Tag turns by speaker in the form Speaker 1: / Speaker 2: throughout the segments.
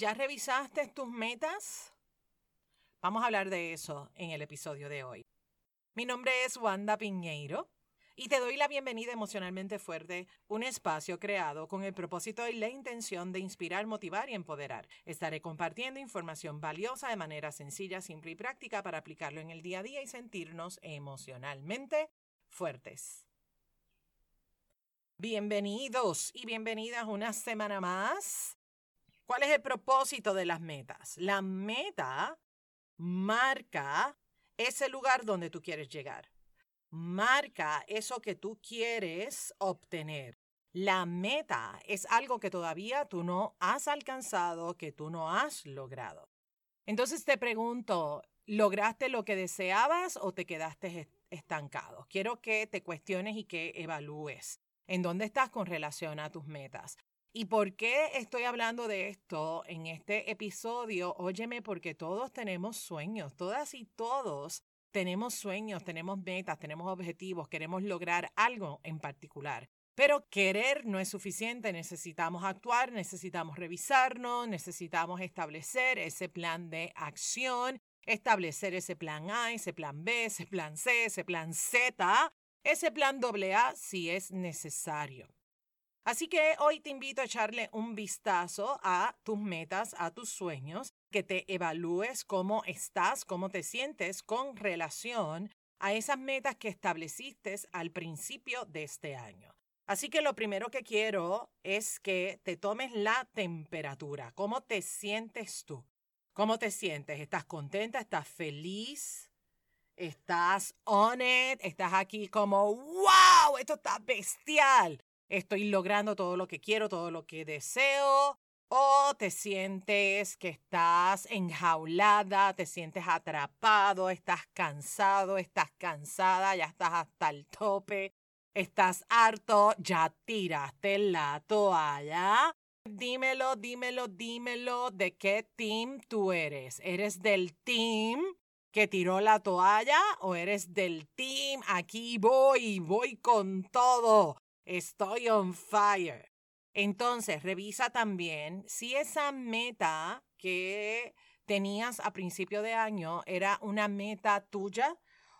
Speaker 1: ¿Ya revisaste tus metas? Vamos a hablar de eso en el episodio de hoy. Mi nombre es Wanda Piñeiro y te doy la bienvenida Emocionalmente Fuerte, un espacio creado con el propósito y la intención de inspirar, motivar y empoderar. Estaré compartiendo información valiosa de manera sencilla, simple y práctica para aplicarlo en el día a día y sentirnos emocionalmente fuertes. Bienvenidos y bienvenidas una semana más ¿Cuál es el propósito de las metas? La meta marca ese lugar donde tú quieres llegar. Marca eso que tú quieres obtener. La meta es algo que todavía tú no has alcanzado, que tú no has logrado. Entonces te pregunto, ¿lograste lo que deseabas o te quedaste estancado? Quiero que te cuestiones y que evalúes en dónde estás con relación a tus metas. ¿Y por qué estoy hablando de esto en este episodio? Óyeme, porque todos tenemos sueños, todas y todos tenemos sueños, tenemos metas, tenemos objetivos, queremos lograr algo en particular. Pero querer no es suficiente, necesitamos actuar, necesitamos revisarnos, necesitamos establecer ese plan de acción, establecer ese plan A, ese plan B, ese plan C, ese plan Z, ese plan AA si es necesario. Así que hoy te invito a echarle un vistazo a tus metas, a tus sueños, que te evalúes cómo estás, cómo te sientes con relación a esas metas que estableciste al principio de este año. Así que lo primero que quiero es que te tomes la temperatura. ¿Cómo te sientes tú? ¿Cómo te sientes? ¿Estás contenta? ¿Estás feliz? ¿Estás on it? ¿Estás aquí como, wow, esto está bestial? Estoy logrando todo lo que quiero, todo lo que deseo, o te sientes que estás enjaulada, te sientes atrapado, estás cansado, estás cansada, ya estás hasta el tope, estás harto, ya tiraste la toalla. Dímelo, dímelo, dímelo de qué team tú eres. ¿Eres del team que tiró la toalla o eres del team aquí voy, voy con todo? Estoy on fire. Entonces, revisa también si esa meta que tenías a principio de año era una meta tuya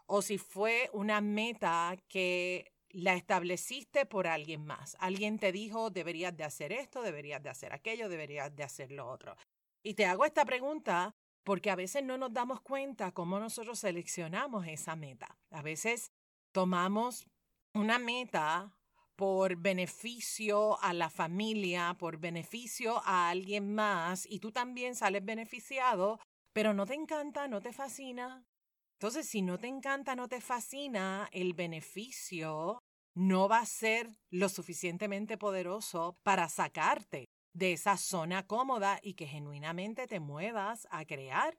Speaker 1: o si fue una meta que la estableciste por alguien más. Alguien te dijo, deberías de hacer esto, deberías de hacer aquello, deberías de hacer lo otro. Y te hago esta pregunta porque a veces no nos damos cuenta cómo nosotros seleccionamos esa meta. A veces tomamos una meta por beneficio a la familia, por beneficio a alguien más, y tú también sales beneficiado, pero no te encanta, no te fascina. Entonces, si no te encanta, no te fascina, el beneficio no va a ser lo suficientemente poderoso para sacarte de esa zona cómoda y que genuinamente te muevas a crear,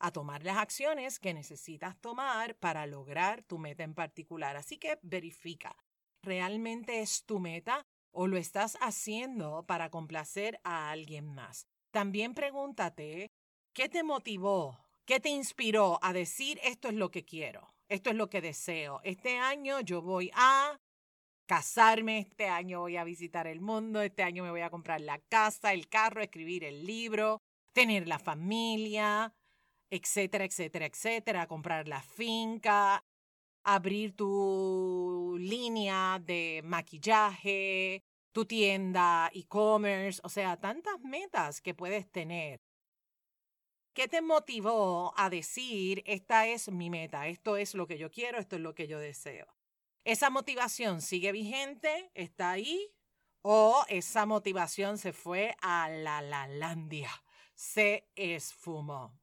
Speaker 1: a tomar las acciones que necesitas tomar para lograr tu meta en particular. Así que verifica realmente es tu meta o lo estás haciendo para complacer a alguien más. También pregúntate, ¿qué te motivó? ¿Qué te inspiró a decir esto es lo que quiero? Esto es lo que deseo. Este año yo voy a casarme, este año voy a visitar el mundo, este año me voy a comprar la casa, el carro, escribir el libro, tener la familia, etcétera, etcétera, etcétera, comprar la finca, abrir tu línea de maquillaje, tu tienda e-commerce, o sea, tantas metas que puedes tener. ¿Qué te motivó a decir, esta es mi meta, esto es lo que yo quiero, esto es lo que yo deseo? ¿Esa motivación sigue vigente? ¿Está ahí? ¿O esa motivación se fue a la lalandia? Se esfumó.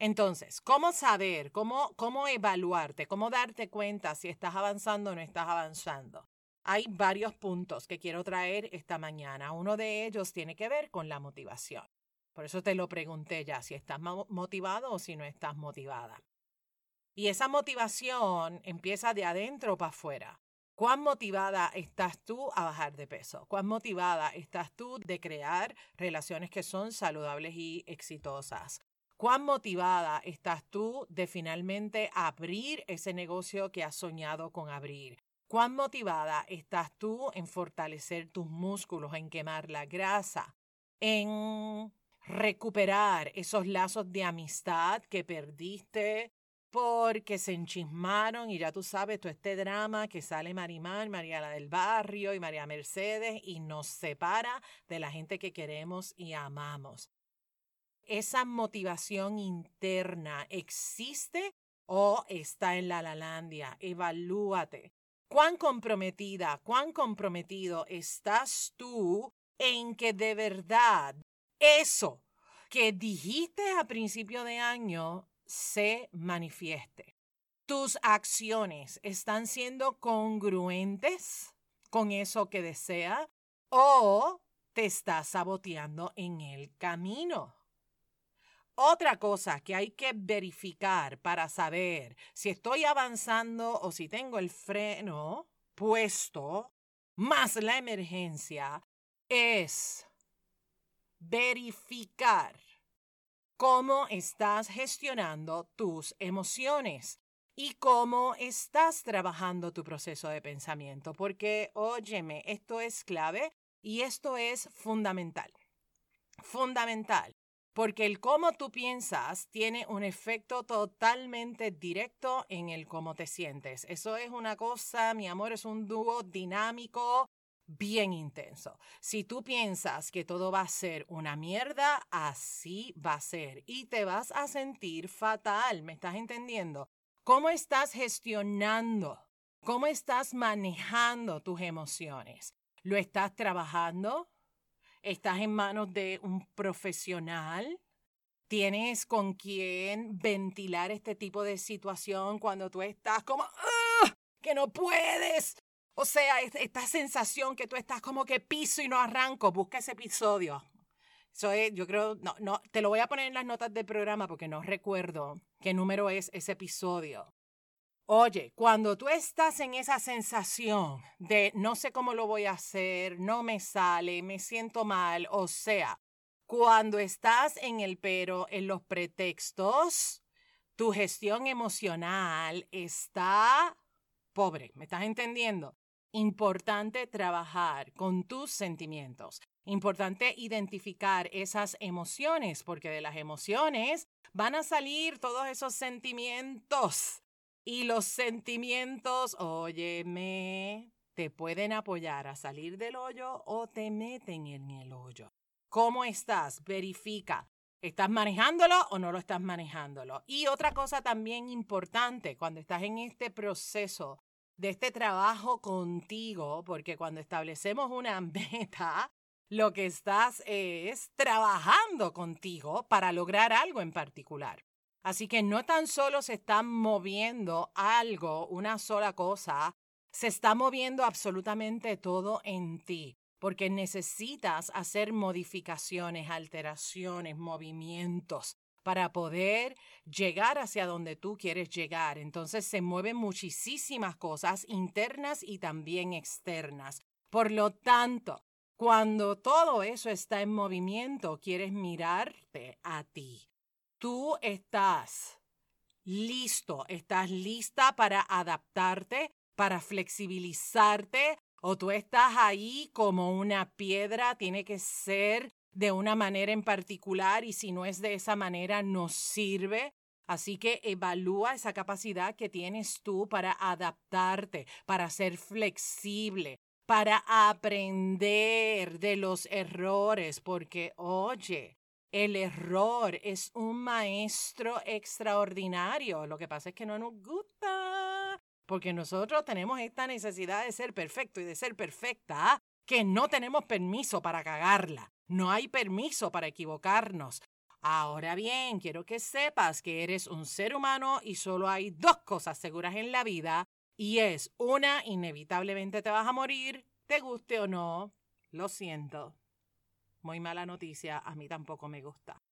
Speaker 1: Entonces, ¿cómo saber, cómo, cómo evaluarte, cómo darte cuenta si estás avanzando o no estás avanzando? Hay varios puntos que quiero traer esta mañana. Uno de ellos tiene que ver con la motivación. Por eso te lo pregunté ya, si estás motivado o si no estás motivada. Y esa motivación empieza de adentro para afuera. ¿Cuán motivada estás tú a bajar de peso? ¿Cuán motivada estás tú de crear relaciones que son saludables y exitosas? ¿Cuán motivada estás tú de finalmente abrir ese negocio que has soñado con abrir? ¿Cuán motivada estás tú en fortalecer tus músculos, en quemar la grasa, en recuperar esos lazos de amistad que perdiste porque se enchismaron y ya tú sabes todo este drama que sale Marimar, Mariana del Barrio y María Mercedes y nos separa de la gente que queremos y amamos. ¿Esa motivación interna existe o está en la Lalandia? Evalúate. ¿Cuán comprometida, cuán comprometido estás tú en que de verdad eso que dijiste a principio de año se manifieste. Tus acciones están siendo congruentes con eso que desea o te estás saboteando en el camino. Otra cosa que hay que verificar para saber si estoy avanzando o si tengo el freno puesto, más la emergencia, es verificar cómo estás gestionando tus emociones y cómo estás trabajando tu proceso de pensamiento. Porque, óyeme, esto es clave y esto es fundamental. Fundamental. Porque el cómo tú piensas tiene un efecto totalmente directo en el cómo te sientes. Eso es una cosa, mi amor, es un dúo dinámico, bien intenso. Si tú piensas que todo va a ser una mierda, así va a ser y te vas a sentir fatal, ¿me estás entendiendo? ¿Cómo estás gestionando? ¿Cómo estás manejando tus emociones? ¿Lo estás trabajando? ¿Estás en manos de un profesional? ¿Tienes con quién ventilar este tipo de situación cuando tú estás como, ¡Ah! que no puedes, o sea, esta sensación que tú estás como que piso y no arranco, busca ese episodio. Eso es, yo creo, no, no, te lo voy a poner en las notas del programa porque no recuerdo qué número es ese episodio. Oye, cuando tú estás en esa sensación de no sé cómo lo voy a hacer, no me sale, me siento mal, o sea, cuando estás en el pero, en los pretextos, tu gestión emocional está pobre, ¿me estás entendiendo? Importante trabajar con tus sentimientos. Importante identificar esas emociones, porque de las emociones van a salir todos esos sentimientos. Y los sentimientos, óyeme, te pueden apoyar a salir del hoyo o te meten en el hoyo. ¿Cómo estás? Verifica. ¿Estás manejándolo o no lo estás manejándolo? Y otra cosa también importante, cuando estás en este proceso de este trabajo contigo, porque cuando establecemos una meta, lo que estás es trabajando contigo para lograr algo en particular. Así que no tan solo se está moviendo algo, una sola cosa, se está moviendo absolutamente todo en ti, porque necesitas hacer modificaciones, alteraciones, movimientos para poder llegar hacia donde tú quieres llegar. Entonces se mueven muchísimas cosas internas y también externas. Por lo tanto, cuando todo eso está en movimiento, quieres mirarte a ti. Tú estás listo, estás lista para adaptarte, para flexibilizarte, o tú estás ahí como una piedra, tiene que ser de una manera en particular y si no es de esa manera no sirve. Así que evalúa esa capacidad que tienes tú para adaptarte, para ser flexible, para aprender de los errores, porque oye, el error es un maestro extraordinario. Lo que pasa es que no nos gusta, porque nosotros tenemos esta necesidad de ser perfecto y de ser perfecta, que no tenemos permiso para cagarla. No hay permiso para equivocarnos. Ahora bien, quiero que sepas que eres un ser humano y solo hay dos cosas seguras en la vida y es una, inevitablemente te vas a morir, te guste o no. Lo siento. Muy mala noticia, a mí tampoco me gusta.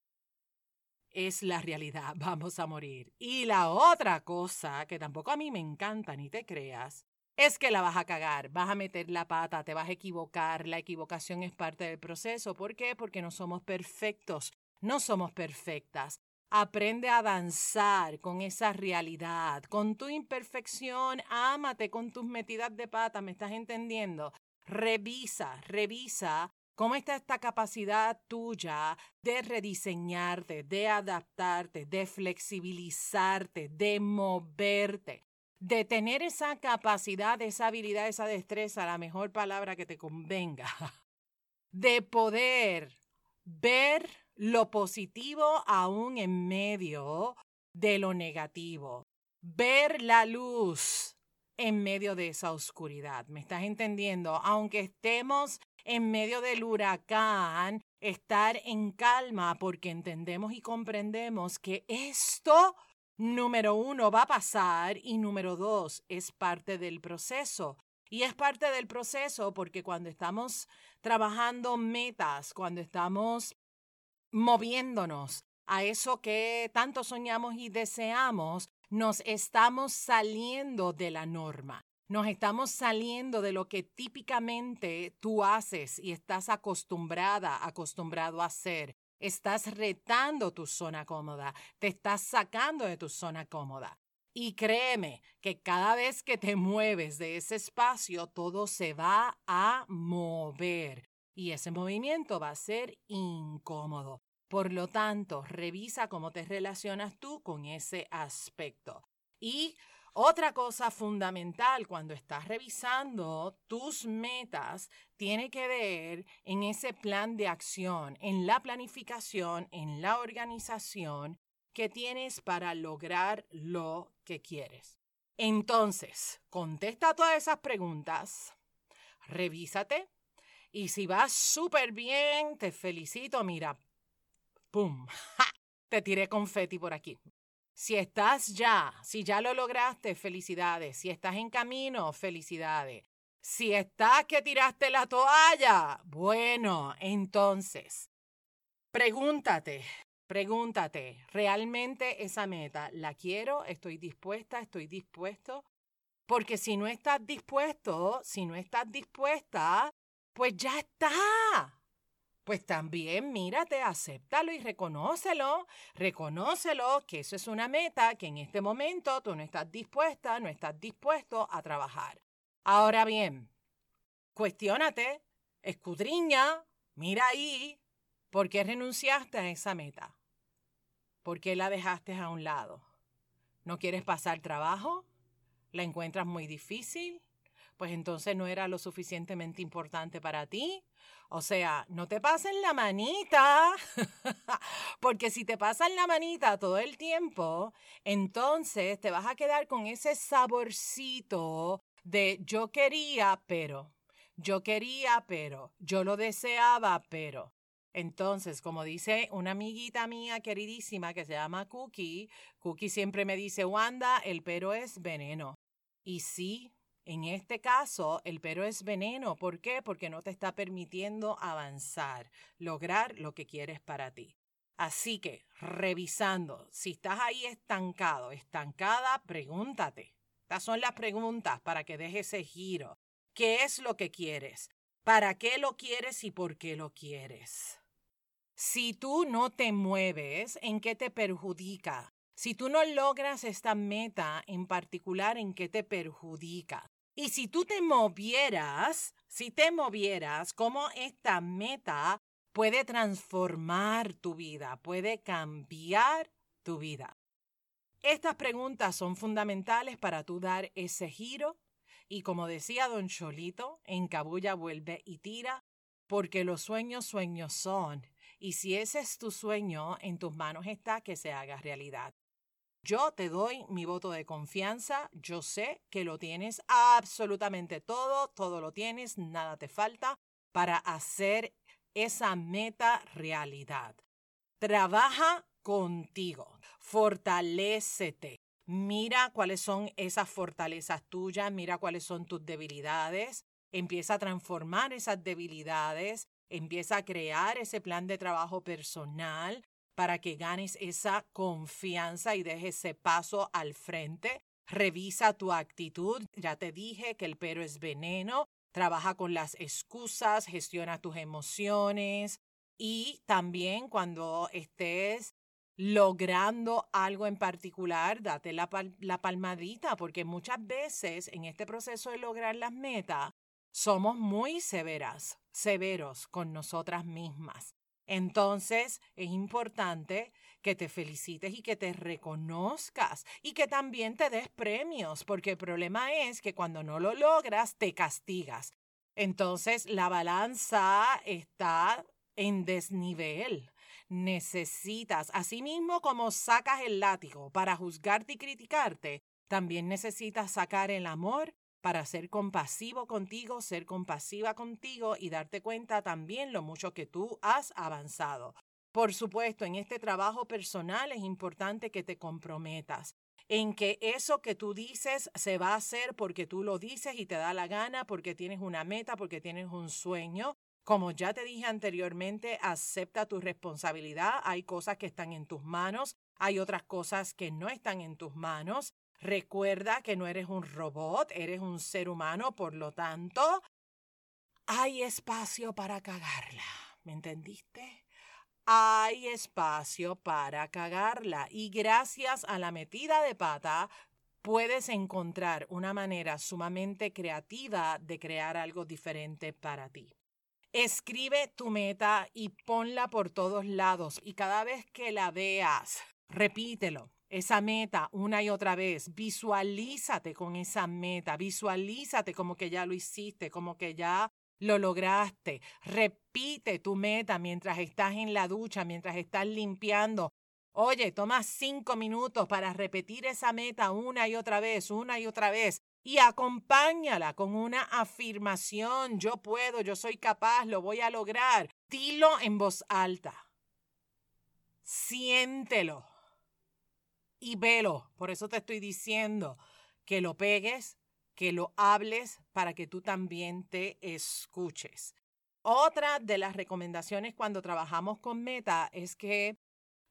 Speaker 1: Es la realidad, vamos a morir. Y la otra cosa, que tampoco a mí me encanta, ni te creas, es que la vas a cagar, vas a meter la pata, te vas a equivocar, la equivocación es parte del proceso. ¿Por qué? Porque no somos perfectos, no somos perfectas. Aprende a danzar con esa realidad, con tu imperfección, ámate con tus metidas de pata, ¿me estás entendiendo? Revisa, revisa ¿Cómo está esta capacidad tuya de rediseñarte, de adaptarte, de flexibilizarte, de moverte, de tener esa capacidad, esa habilidad, esa destreza, la mejor palabra que te convenga, de poder ver lo positivo aún en medio de lo negativo, ver la luz en medio de esa oscuridad. ¿Me estás entendiendo? Aunque estemos en medio del huracán, estar en calma porque entendemos y comprendemos que esto, número uno, va a pasar y número dos, es parte del proceso. Y es parte del proceso porque cuando estamos trabajando metas, cuando estamos moviéndonos a eso que tanto soñamos y deseamos, nos estamos saliendo de la norma. Nos estamos saliendo de lo que típicamente tú haces y estás acostumbrada, acostumbrado a hacer. Estás retando tu zona cómoda, te estás sacando de tu zona cómoda. Y créeme que cada vez que te mueves de ese espacio, todo se va a mover. Y ese movimiento va a ser incómodo. Por lo tanto, revisa cómo te relacionas tú con ese aspecto. Y otra cosa fundamental cuando estás revisando tus metas tiene que ver en ese plan de acción, en la planificación, en la organización que tienes para lograr lo que quieres. Entonces, contesta todas esas preguntas, revísate y si vas súper bien, te felicito. Mira, ¡pum! Te tiré confeti por aquí. Si estás ya, si ya lo lograste, felicidades. Si estás en camino, felicidades. Si estás que tiraste la toalla, bueno, entonces, pregúntate, pregúntate, ¿realmente esa meta la quiero? ¿Estoy dispuesta? ¿Estoy dispuesto? Porque si no estás dispuesto, si no estás dispuesta, pues ya está pues también mírate, acéptalo y reconócelo. Reconócelo que eso es una meta que en este momento tú no estás dispuesta, no estás dispuesto a trabajar. Ahora bien, cuestiónate, escudriña, mira ahí, ¿por qué renunciaste a esa meta? ¿Por qué la dejaste a un lado? ¿No quieres pasar trabajo? ¿La encuentras muy difícil? Pues entonces no era lo suficientemente importante para ti o sea, no te pasen la manita, porque si te pasan la manita todo el tiempo, entonces te vas a quedar con ese saborcito de yo quería, pero, yo quería, pero, yo lo deseaba, pero. Entonces, como dice una amiguita mía queridísima que se llama Cookie, Cookie siempre me dice, Wanda, el pero es veneno. Y sí, en este caso, el pero es veneno. ¿Por qué? Porque no te está permitiendo avanzar, lograr lo que quieres para ti. Así que, revisando, si estás ahí estancado, estancada, pregúntate. Estas son las preguntas para que dejes ese giro. ¿Qué es lo que quieres? ¿Para qué lo quieres y por qué lo quieres? Si tú no te mueves, ¿en qué te perjudica? Si tú no logras esta meta en particular, ¿en qué te perjudica? Y si tú te movieras, si te movieras, cómo esta meta puede transformar tu vida, puede cambiar tu vida. Estas preguntas son fundamentales para tú dar ese giro y como decía don Cholito, en Cabulla vuelve y tira, porque los sueños sueños son, y si ese es tu sueño, en tus manos está que se haga realidad. Yo te doy mi voto de confianza, yo sé que lo tienes absolutamente todo, todo lo tienes, nada te falta para hacer esa meta realidad. Trabaja contigo, fortalécete. Mira cuáles son esas fortalezas tuyas, mira cuáles son tus debilidades, empieza a transformar esas debilidades, empieza a crear ese plan de trabajo personal, para que ganes esa confianza y dejes ese paso al frente. Revisa tu actitud. Ya te dije que el pero es veneno. Trabaja con las excusas, gestiona tus emociones y también cuando estés logrando algo en particular, date la, la palmadita, porque muchas veces en este proceso de lograr las metas, somos muy severas, severos con nosotras mismas. Entonces es importante que te felicites y que te reconozcas y que también te des premios, porque el problema es que cuando no lo logras te castigas. Entonces la balanza está en desnivel. Necesitas, así mismo como sacas el látigo para juzgarte y criticarte, también necesitas sacar el amor para ser compasivo contigo, ser compasiva contigo y darte cuenta también lo mucho que tú has avanzado. Por supuesto, en este trabajo personal es importante que te comprometas en que eso que tú dices se va a hacer porque tú lo dices y te da la gana, porque tienes una meta, porque tienes un sueño. Como ya te dije anteriormente, acepta tu responsabilidad. Hay cosas que están en tus manos, hay otras cosas que no están en tus manos. Recuerda que no eres un robot, eres un ser humano, por lo tanto, hay espacio para cagarla. ¿Me entendiste? Hay espacio para cagarla y gracias a la metida de pata puedes encontrar una manera sumamente creativa de crear algo diferente para ti. Escribe tu meta y ponla por todos lados y cada vez que la veas, repítelo esa meta una y otra vez. Visualízate con esa meta, visualízate como que ya lo hiciste, como que ya lo lograste. Repite tu meta mientras estás en la ducha, mientras estás limpiando. Oye, toma cinco minutos para repetir esa meta una y otra vez, una y otra vez. Y acompáñala con una afirmación. Yo puedo, yo soy capaz, lo voy a lograr. Dilo en voz alta. Siéntelo y velo. Por eso te estoy diciendo que lo pegues, que lo hables para que tú también te escuches. Otra de las recomendaciones cuando trabajamos con meta es que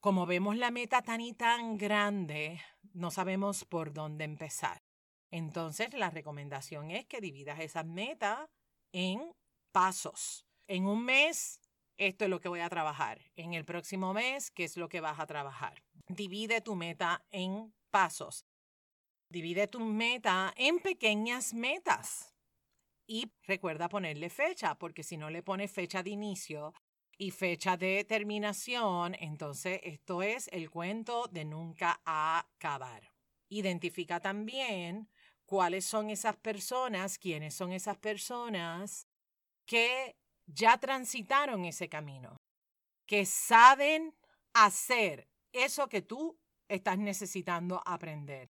Speaker 1: como vemos la meta tan y tan grande, no sabemos por dónde empezar. Entonces la recomendación es que dividas esa meta en pasos. En un mes, esto es lo que voy a trabajar. En el próximo mes, ¿qué es lo que vas a trabajar? Divide tu meta en pasos. Divide tu meta en pequeñas metas. Y recuerda ponerle fecha, porque si no le pones fecha de inicio y fecha de terminación, entonces esto es el cuento de nunca acabar. Identifica también cuáles son esas personas, quiénes son esas personas que ya transitaron ese camino, que saben hacer eso que tú estás necesitando aprender.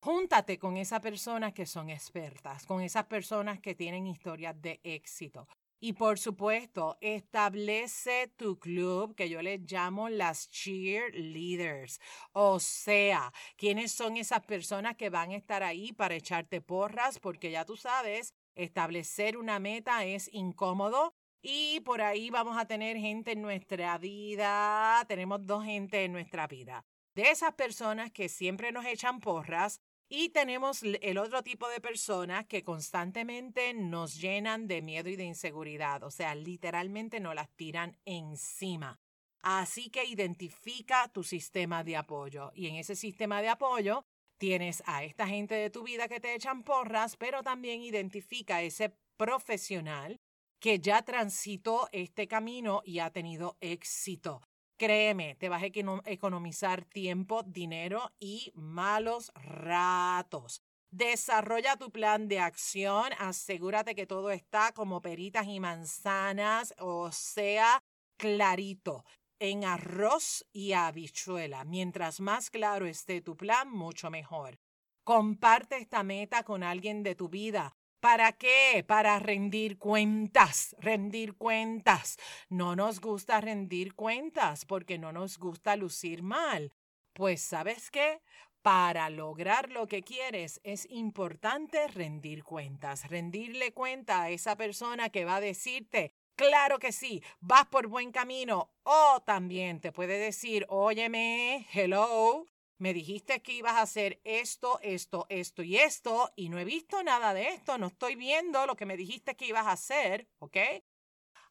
Speaker 1: Júntate con esas personas que son expertas, con esas personas que tienen historias de éxito. Y por supuesto, establece tu club que yo les llamo las cheerleaders. O sea, ¿quiénes son esas personas que van a estar ahí para echarte porras? Porque ya tú sabes, establecer una meta es incómodo, y por ahí vamos a tener gente en nuestra vida, tenemos dos gente en nuestra vida. De esas personas que siempre nos echan porras y tenemos el otro tipo de personas que constantemente nos llenan de miedo y de inseguridad, o sea, literalmente nos las tiran encima. Así que identifica tu sistema de apoyo y en ese sistema de apoyo tienes a esta gente de tu vida que te echan porras, pero también identifica ese profesional que ya transitó este camino y ha tenido éxito. Créeme, te vas a economizar tiempo, dinero y malos ratos. Desarrolla tu plan de acción, asegúrate que todo está como peritas y manzanas, o sea, clarito, en arroz y habichuela. Mientras más claro esté tu plan, mucho mejor. Comparte esta meta con alguien de tu vida. ¿Para qué? Para rendir cuentas, rendir cuentas. No nos gusta rendir cuentas porque no nos gusta lucir mal. Pues sabes qué? Para lograr lo que quieres es importante rendir cuentas, rendirle cuenta a esa persona que va a decirte, claro que sí, vas por buen camino. O también te puede decir, óyeme, hello, me dijiste que ibas a hacer esto, esto, esto y esto, y no he visto nada de esto, no estoy viendo lo que me dijiste que ibas a hacer, ¿ok?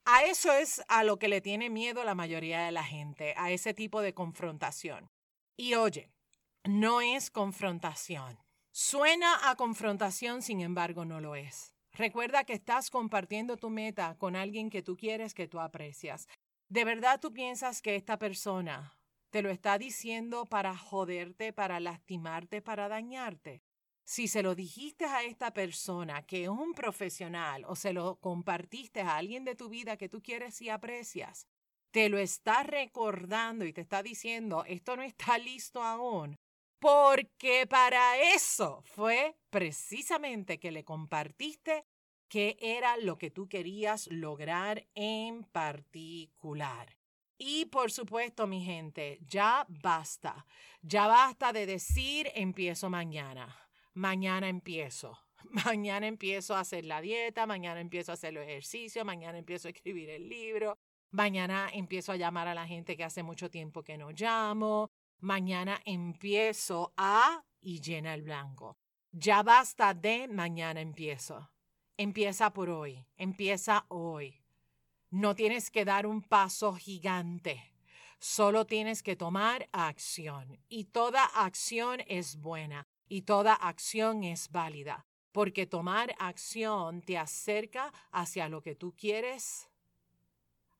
Speaker 1: A eso es a lo que le tiene miedo la mayoría de la gente, a ese tipo de confrontación. Y oye, no es confrontación. Suena a confrontación, sin embargo, no lo es. Recuerda que estás compartiendo tu meta con alguien que tú quieres, que tú aprecias. ¿De verdad tú piensas que esta persona te lo está diciendo para joderte, para lastimarte, para dañarte? Si se lo dijiste a esta persona que es un profesional o se lo compartiste a alguien de tu vida que tú quieres y aprecias, te lo está recordando y te está diciendo, esto no está listo aún, porque para eso fue precisamente que le compartiste qué era lo que tú querías lograr en particular. Y por supuesto, mi gente, ya basta. Ya basta de decir empiezo mañana. Mañana empiezo. Mañana empiezo a hacer la dieta, mañana empiezo a hacer los ejercicios, mañana empiezo a escribir el libro, mañana empiezo a llamar a la gente que hace mucho tiempo que no llamo, mañana empiezo a y llena el blanco. Ya basta de mañana empiezo. Empieza por hoy, empieza hoy. No tienes que dar un paso gigante, solo tienes que tomar acción. Y toda acción es buena y toda acción es válida, porque tomar acción te acerca hacia lo que tú quieres,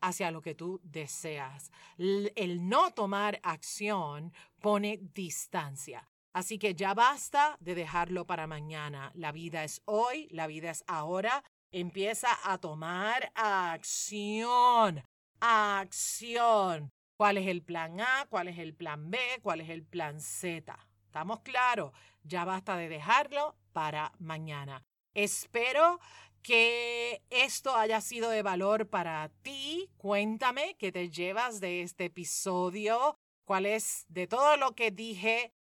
Speaker 1: hacia lo que tú deseas. El no tomar acción pone distancia. Así que ya basta de dejarlo para mañana. La vida es hoy, la vida es ahora. Empieza a tomar acción. Acción. ¿Cuál es el plan A? ¿Cuál es el plan B? ¿Cuál es el plan Z? ¿Estamos claros? Ya basta de dejarlo para mañana. Espero que esto haya sido de valor para ti. Cuéntame qué te llevas de este episodio. ¿Cuál es de todo lo que dije?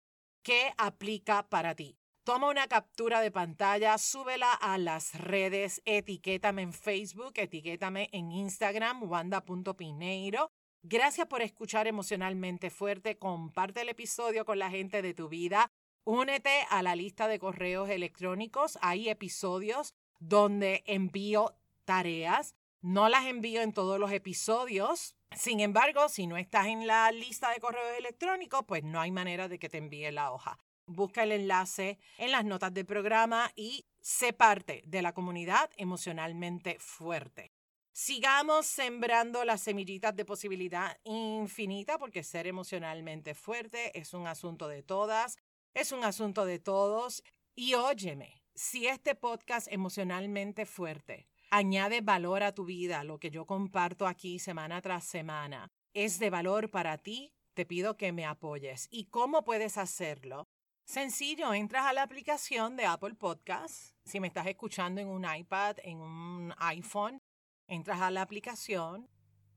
Speaker 1: ¿Qué aplica para ti? Toma una captura de pantalla, súbela a las redes, etiquétame en Facebook, etiquétame en Instagram, wanda.pineiro. Gracias por escuchar emocionalmente fuerte. Comparte el episodio con la gente de tu vida. Únete a la lista de correos electrónicos. Hay episodios donde envío tareas. No las envío en todos los episodios, sin embargo, si no estás en la lista de correos electrónicos, pues no hay manera de que te envíe la hoja. Busca el enlace en las notas del programa y sé parte de la comunidad emocionalmente fuerte. Sigamos sembrando las semillitas de posibilidad infinita porque ser emocionalmente fuerte es un asunto de todas, es un asunto de todos. Y óyeme, si este podcast emocionalmente fuerte añade valor a tu vida, lo que yo comparto aquí semana tras semana, es de valor para ti, te pido que me apoyes. ¿Y cómo puedes hacerlo? Sencillo, entras a la aplicación de Apple Podcasts. Si me estás escuchando en un iPad, en un iPhone, entras a la aplicación,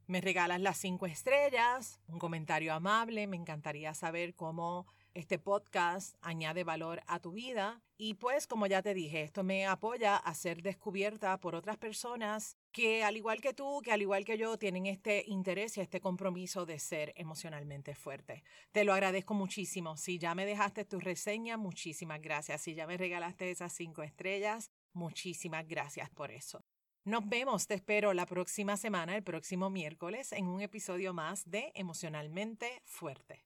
Speaker 1: me regalas las cinco estrellas, un comentario amable, me encantaría saber cómo este podcast añade valor a tu vida y pues como ya te dije, esto me apoya a ser descubierta por otras personas que al igual que tú, que al igual que yo, tienen este interés y este compromiso de ser emocionalmente fuerte. Te lo agradezco muchísimo. Si ya me dejaste tu reseña, muchísimas gracias. Si ya me regalaste esas cinco estrellas, muchísimas gracias por eso. Nos vemos, te espero la próxima semana, el próximo miércoles, en un episodio más de Emocionalmente Fuerte.